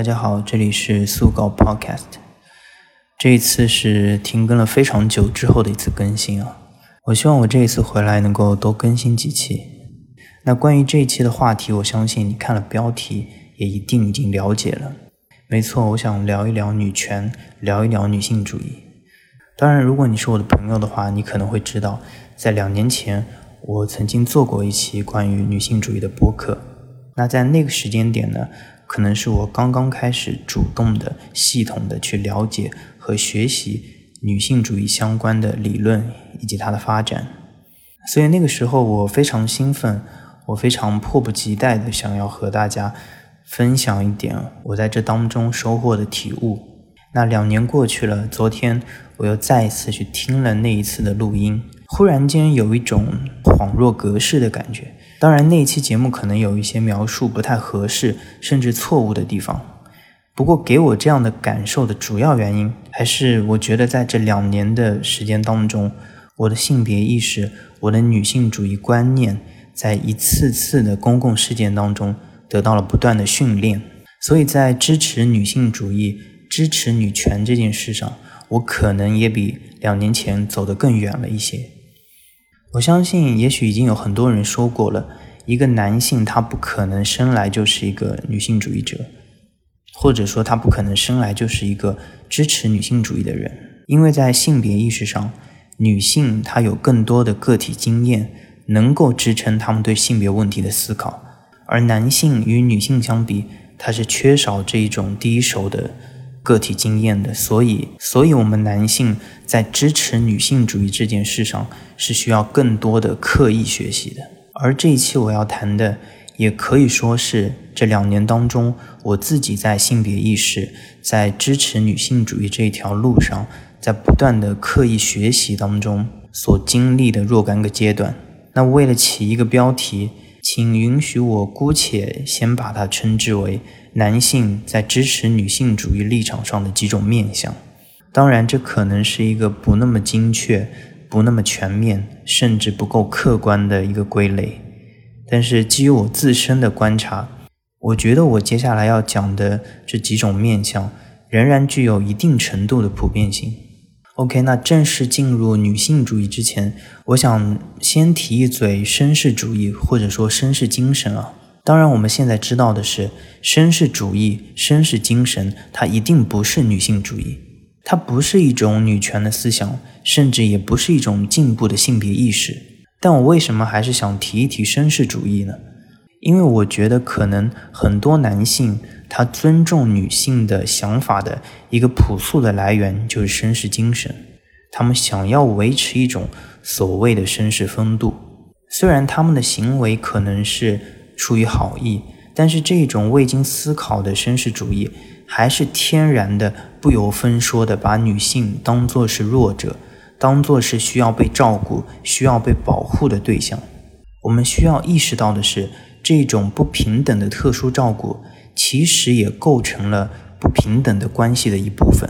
大家好，这里是速稿 Podcast。这一次是停更了非常久之后的一次更新啊！我希望我这一次回来能够多更新几期。那关于这一期的话题，我相信你看了标题也一定已经了解了。没错，我想聊一聊女权，聊一聊女性主义。当然，如果你是我的朋友的话，你可能会知道，在两年前我曾经做过一期关于女性主义的播客。那在那个时间点呢？可能是我刚刚开始主动的、系统的去了解和学习女性主义相关的理论以及它的发展，所以那个时候我非常兴奋，我非常迫不及待的想要和大家分享一点我在这当中收获的体悟。那两年过去了，昨天我又再一次去听了那一次的录音，忽然间有一种恍若隔世的感觉。当然，那期节目可能有一些描述不太合适，甚至错误的地方。不过，给我这样的感受的主要原因，还是我觉得在这两年的时间当中，我的性别意识、我的女性主义观念，在一次次的公共事件当中得到了不断的训练。所以在支持女性主义、支持女权这件事上，我可能也比两年前走得更远了一些。我相信，也许已经有很多人说过了，一个男性他不可能生来就是一个女性主义者，或者说他不可能生来就是一个支持女性主义的人，因为在性别意识上，女性她有更多的个体经验，能够支撑他们对性别问题的思考，而男性与女性相比，他是缺少这一种第一手的。个体经验的，所以，所以我们男性在支持女性主义这件事上是需要更多的刻意学习的。而这一期我要谈的，也可以说是这两年当中我自己在性别意识、在支持女性主义这条路上，在不断的刻意学习当中所经历的若干个阶段。那为了起一个标题，请允许我姑且先把它称之为。男性在支持女性主义立场上的几种面相，当然，这可能是一个不那么精确、不那么全面，甚至不够客观的一个归类。但是，基于我自身的观察，我觉得我接下来要讲的这几种面相，仍然具有一定程度的普遍性。OK，那正式进入女性主义之前，我想先提一嘴绅士主义，或者说绅士精神啊。当然，我们现在知道的是，绅士主义、绅士精神，它一定不是女性主义，它不是一种女权的思想，甚至也不是一种进步的性别意识。但我为什么还是想提一提绅士主义呢？因为我觉得，可能很多男性他尊重女性的想法的一个朴素的来源就是绅士精神，他们想要维持一种所谓的绅士风度，虽然他们的行为可能是。出于好意，但是这种未经思考的绅士主义，还是天然的不由分说的把女性当作是弱者，当作是需要被照顾、需要被保护的对象。我们需要意识到的是，这种不平等的特殊照顾，其实也构成了不平等的关系的一部分。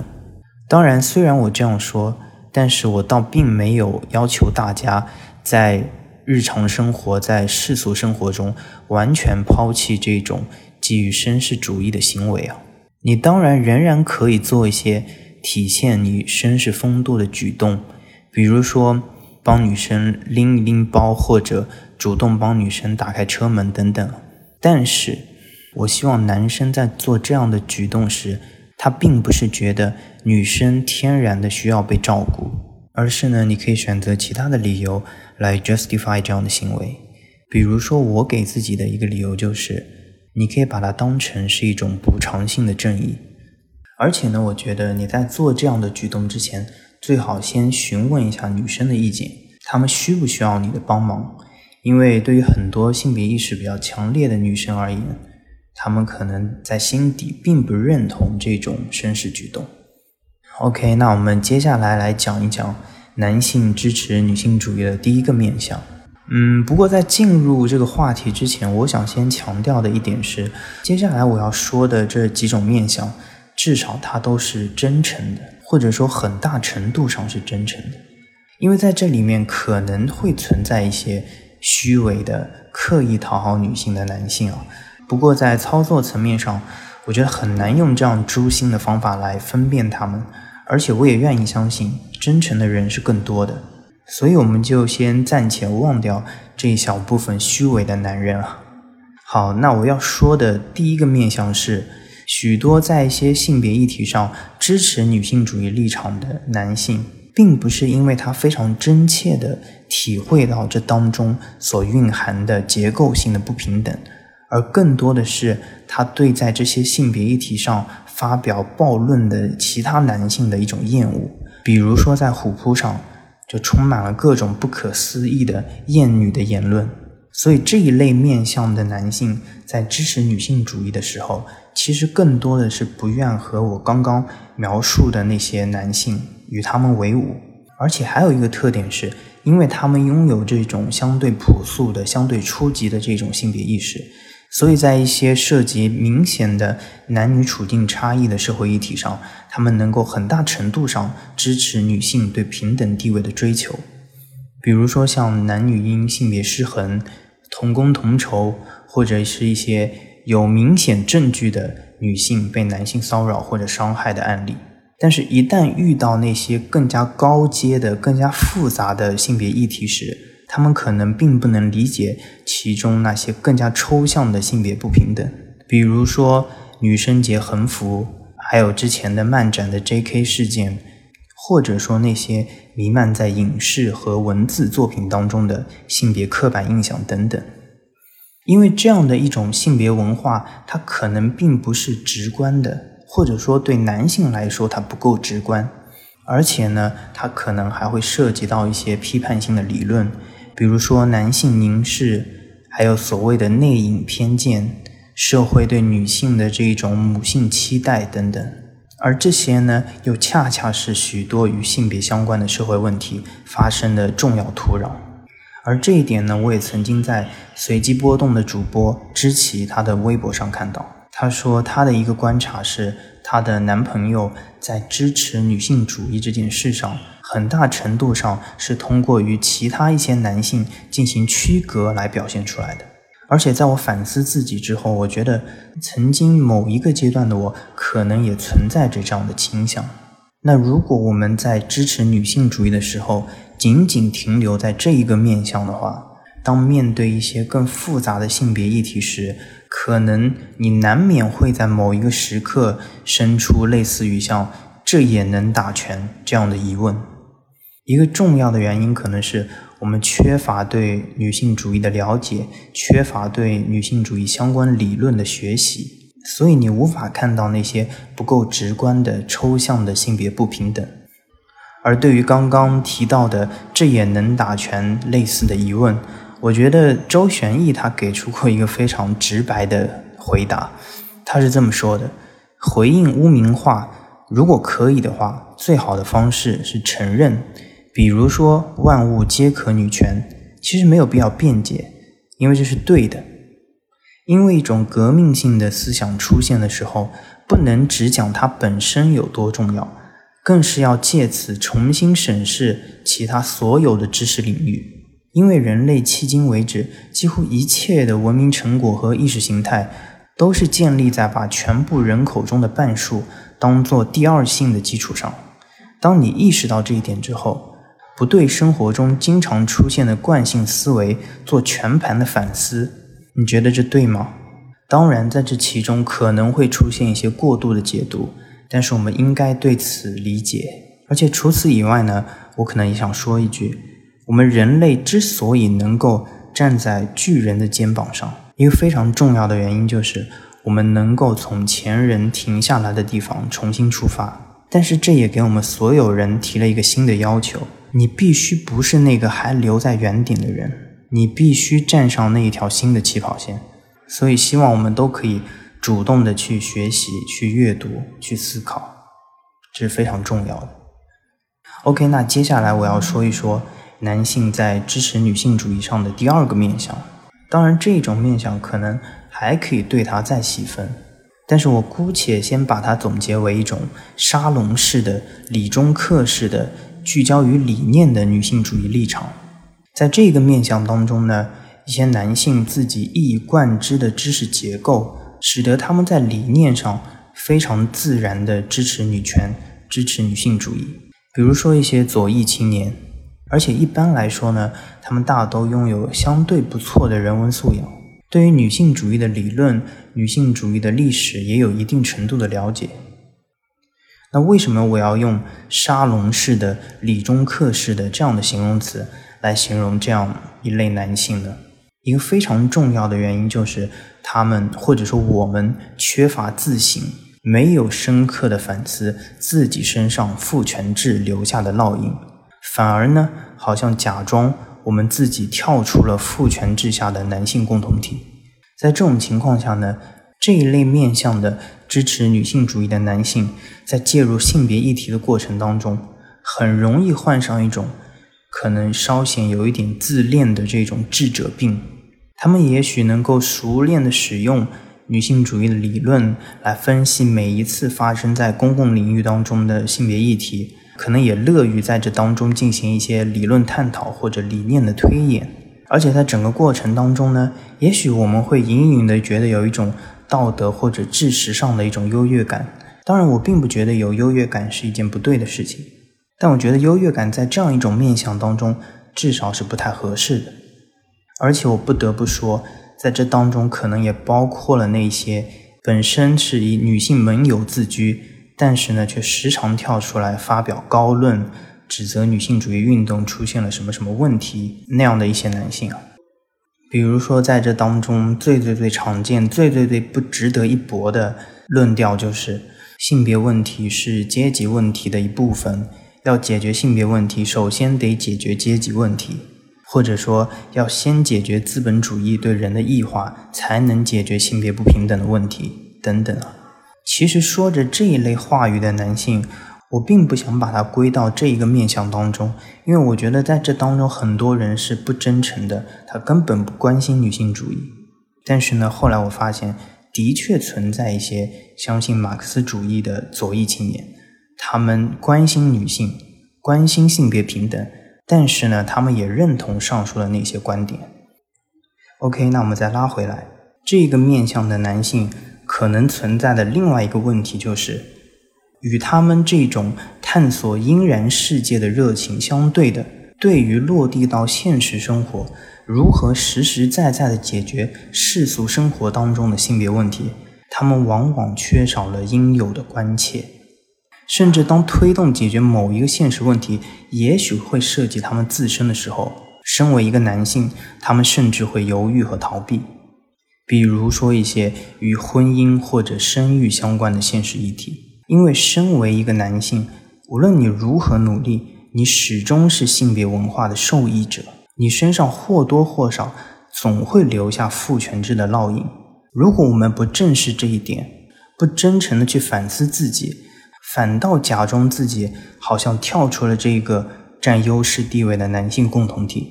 当然，虽然我这样说，但是我倒并没有要求大家在。日常生活在世俗生活中，完全抛弃这种基于绅士主义的行为啊！你当然仍然可以做一些体现你绅士风度的举动，比如说帮女生拎一拎包，或者主动帮女生打开车门等等。但是，我希望男生在做这样的举动时，他并不是觉得女生天然的需要被照顾，而是呢，你可以选择其他的理由。来 justify 这样的行为，比如说我给自己的一个理由就是，你可以把它当成是一种补偿性的正义，而且呢，我觉得你在做这样的举动之前，最好先询问一下女生的意见，她们需不需要你的帮忙？因为对于很多性别意识比较强烈的女生而言，她们可能在心底并不认同这种绅士举动。OK，那我们接下来来讲一讲。男性支持女性主义的第一个面向，嗯，不过在进入这个话题之前，我想先强调的一点是，接下来我要说的这几种面相，至少它都是真诚的，或者说很大程度上是真诚的，因为在这里面可能会存在一些虚伪的、刻意讨好女性的男性啊。不过在操作层面上，我觉得很难用这样诛心的方法来分辨他们，而且我也愿意相信，真诚的人是更多的。所以我们就先暂且忘掉这一小部分虚伪的男人啊。好，那我要说的第一个面向是，许多在一些性别议题上支持女性主义立场的男性，并不是因为他非常真切的体会到这当中所蕴含的结构性的不平等，而更多的是他对在这些性别议题上发表暴论的其他男性的一种厌恶，比如说在虎扑上。就充满了各种不可思议的厌女的言论，所以这一类面向的男性在支持女性主义的时候，其实更多的是不愿和我刚刚描述的那些男性与他们为伍，而且还有一个特点是，因为他们拥有这种相对朴素的、相对初级的这种性别意识。所以在一些涉及明显的男女处境差异的社会议题上，他们能够很大程度上支持女性对平等地位的追求。比如说，像男女因性别失衡、同工同酬，或者是一些有明显证据的女性被男性骚扰或者伤害的案例。但是，一旦遇到那些更加高阶的、更加复杂的性别议题时，他们可能并不能理解其中那些更加抽象的性别不平等，比如说女生节横幅，还有之前的漫展的 J.K. 事件，或者说那些弥漫在影视和文字作品当中的性别刻板印象等等。因为这样的一种性别文化，它可能并不是直观的，或者说对男性来说它不够直观，而且呢，它可能还会涉及到一些批判性的理论。比如说男性凝视，还有所谓的内隐偏见，社会对女性的这一种母性期待等等，而这些呢，又恰恰是许多与性别相关的社会问题发生的重要土壤。而这一点呢，我也曾经在随机波动的主播知奇他的微博上看到，他说他的一个观察是，她的男朋友在支持女性主义这件事上。很大程度上是通过与其他一些男性进行区隔来表现出来的，而且在我反思自己之后，我觉得曾经某一个阶段的我可能也存在着这样的倾向。那如果我们在支持女性主义的时候，仅仅停留在这一个面向的话，当面对一些更复杂的性别议题时，可能你难免会在某一个时刻生出类似于像“这也能打拳”这样的疑问。一个重要的原因可能是我们缺乏对女性主义的了解，缺乏对女性主义相关理论的学习，所以你无法看到那些不够直观的抽象的性别不平等。而对于刚刚提到的这也能打拳类似的疑问，我觉得周旋义他给出过一个非常直白的回答，他是这么说的：回应污名化，如果可以的话，最好的方式是承认。比如说，万物皆可女权，其实没有必要辩解，因为这是对的。因为一种革命性的思想出现的时候，不能只讲它本身有多重要，更是要借此重新审视其他所有的知识领域。因为人类迄今为止几乎一切的文明成果和意识形态，都是建立在把全部人口中的半数当做第二性的基础上。当你意识到这一点之后，不对生活中经常出现的惯性思维做全盘的反思，你觉得这对吗？当然，在这其中可能会出现一些过度的解读，但是我们应该对此理解。而且除此以外呢，我可能也想说一句：我们人类之所以能够站在巨人的肩膀上，一个非常重要的原因就是我们能够从前人停下来的地方重新出发。但是这也给我们所有人提了一个新的要求。你必须不是那个还留在原点的人，你必须站上那一条新的起跑线。所以，希望我们都可以主动的去学习、去阅读、去思考，这是非常重要的。OK，那接下来我要说一说男性在支持女性主义上的第二个面向。当然，这种面向可能还可以对它再细分，但是我姑且先把它总结为一种沙龙式的、理中客式的。聚焦于理念的女性主义立场，在这个面向当中呢，一些男性自己一以贯之的知识结构使得他们在理念上非常自然地支持女权、支持女性主义。比如说一些左翼青年，而且一般来说呢，他们大都拥有相对不错的人文素养，对于女性主义的理论、女性主义的历史也有一定程度的了解。那为什么我要用沙龙式的、理中客式的这样的形容词来形容这样一类男性呢？一个非常重要的原因就是，他们或者说我们缺乏自省，没有深刻的反思自己身上父权制留下的烙印，反而呢，好像假装我们自己跳出了父权制下的男性共同体。在这种情况下呢？这一类面向的支持女性主义的男性，在介入性别议题的过程当中，很容易患上一种可能稍显有一点自恋的这种智者病。他们也许能够熟练的使用女性主义的理论来分析每一次发生在公共领域当中的性别议题，可能也乐于在这当中进行一些理论探讨或者理念的推演。而且在整个过程当中呢，也许我们会隐隐的觉得有一种。道德或者知识上的一种优越感，当然我并不觉得有优越感是一件不对的事情，但我觉得优越感在这样一种面相当中，至少是不太合适的。而且我不得不说，在这当中可能也包括了那些本身是以女性盟友自居，但是呢却时常跳出来发表高论，指责女性主义运动出现了什么什么问题那样的一些男性啊。比如说，在这当中最最最常见、最最最不值得一驳的论调就是，性别问题是阶级问题的一部分，要解决性别问题，首先得解决阶级问题，或者说要先解决资本主义对人的异化，才能解决性别不平等的问题等等啊。其实说着这一类话语的男性。我并不想把它归到这一个面相当中，因为我觉得在这当中很多人是不真诚的，他根本不关心女性主义。但是呢，后来我发现，的确存在一些相信马克思主义的左翼青年，他们关心女性，关心性别平等，但是呢，他们也认同上述的那些观点。OK，那我们再拉回来，这个面相的男性可能存在的另外一个问题就是。与他们这种探索阴然世界的热情相对的，对于落地到现实生活，如何实实在在的解决世俗生活当中的性别问题，他们往往缺少了应有的关切，甚至当推动解决某一个现实问题，也许会涉及他们自身的时候，身为一个男性，他们甚至会犹豫和逃避，比如说一些与婚姻或者生育相关的现实议题。因为身为一个男性，无论你如何努力，你始终是性别文化的受益者。你身上或多或少总会留下父权制的烙印。如果我们不正视这一点，不真诚的去反思自己，反倒假装自己好像跳出了这个占优势地位的男性共同体，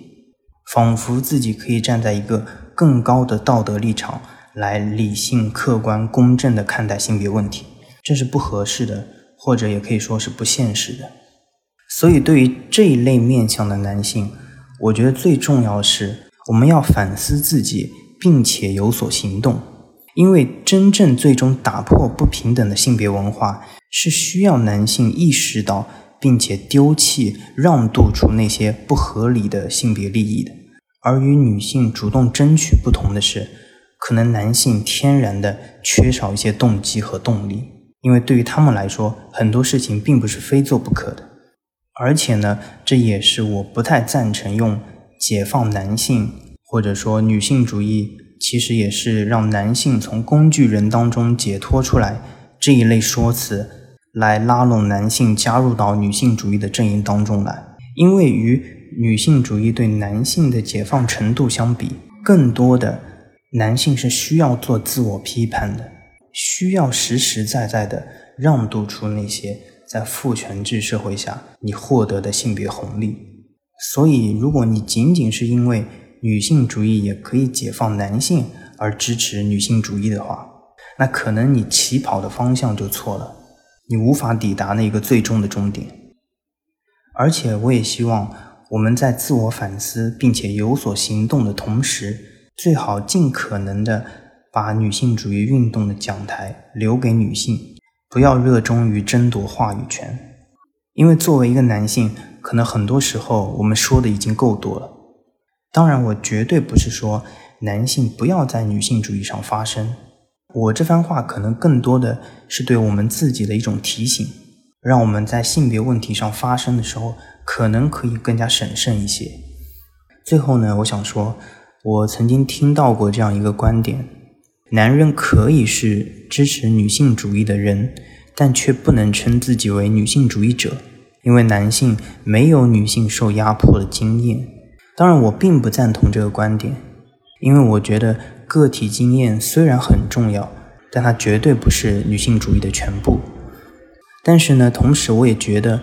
仿佛自己可以站在一个更高的道德立场来理性、客观、公正的看待性别问题。这是不合适的，或者也可以说是不现实的。所以，对于这一类面向的男性，我觉得最重要是，我们要反思自己，并且有所行动。因为真正最终打破不平等的性别文化，是需要男性意识到，并且丢弃、让渡出那些不合理的性别利益的。而与女性主动争取不同的是，可能男性天然的缺少一些动机和动力。因为对于他们来说，很多事情并不是非做不可的，而且呢，这也是我不太赞成用“解放男性”或者说女性主义，其实也是让男性从工具人当中解脱出来这一类说辞，来拉拢男性加入到女性主义的阵营当中来。因为与女性主义对男性的解放程度相比，更多的男性是需要做自我批判的。需要实实在在的让渡出那些在父权制社会下你获得的性别红利。所以，如果你仅仅是因为女性主义也可以解放男性而支持女性主义的话，那可能你起跑的方向就错了，你无法抵达那个最终的终点。而且，我也希望我们在自我反思并且有所行动的同时，最好尽可能的。把女性主义运动的讲台留给女性，不要热衷于争夺话语权。因为作为一个男性，可能很多时候我们说的已经够多了。当然，我绝对不是说男性不要在女性主义上发声。我这番话可能更多的是对我们自己的一种提醒，让我们在性别问题上发生的时候，可能可以更加审慎一些。最后呢，我想说，我曾经听到过这样一个观点：男人可以是支持女性主义的人，但却不能称自己为女性主义者，因为男性没有女性受压迫的经验。当然，我并不赞同这个观点，因为我觉得。个体经验虽然很重要，但它绝对不是女性主义的全部。但是呢，同时我也觉得，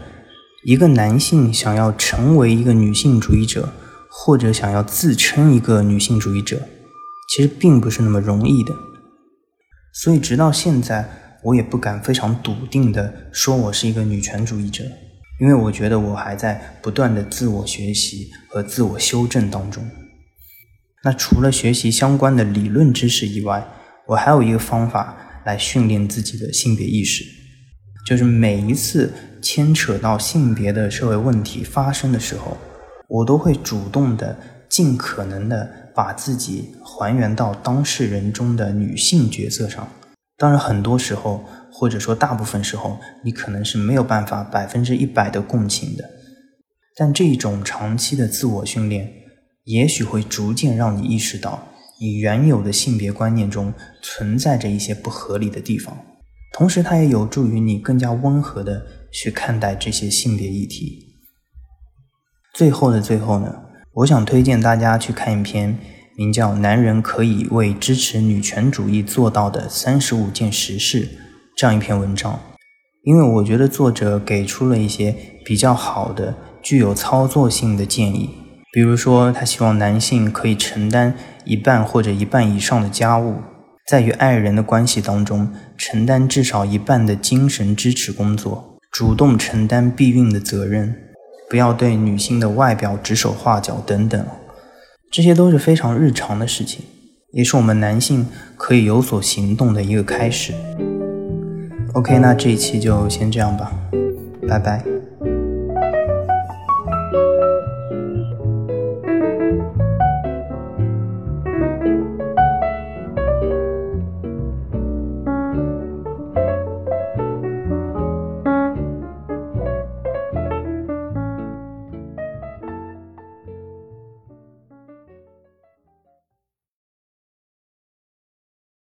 一个男性想要成为一个女性主义者，或者想要自称一个女性主义者，其实并不是那么容易的。所以，直到现在，我也不敢非常笃定的说我是一个女权主义者，因为我觉得我还在不断的自我学习和自我修正当中。那除了学习相关的理论知识以外，我还有一个方法来训练自己的性别意识，就是每一次牵扯到性别的社会问题发生的时候，我都会主动的、尽可能的把自己还原到当事人中的女性角色上。当然，很多时候或者说大部分时候，你可能是没有办法百分之一百的共情的，但这种长期的自我训练。也许会逐渐让你意识到，你原有的性别观念中存在着一些不合理的地方，同时它也有助于你更加温和的去看待这些性别议题。最后的最后呢，我想推荐大家去看一篇名叫《男人可以为支持女权主义做到的三十五件实事》这样一篇文章，因为我觉得作者给出了一些比较好的、具有操作性的建议。比如说，他希望男性可以承担一半或者一半以上的家务，在与爱人的关系当中承担至少一半的精神支持工作，主动承担避孕的责任，不要对女性的外表指手画脚等等，这些都是非常日常的事情，也是我们男性可以有所行动的一个开始。OK，那这一期就先这样吧，拜拜。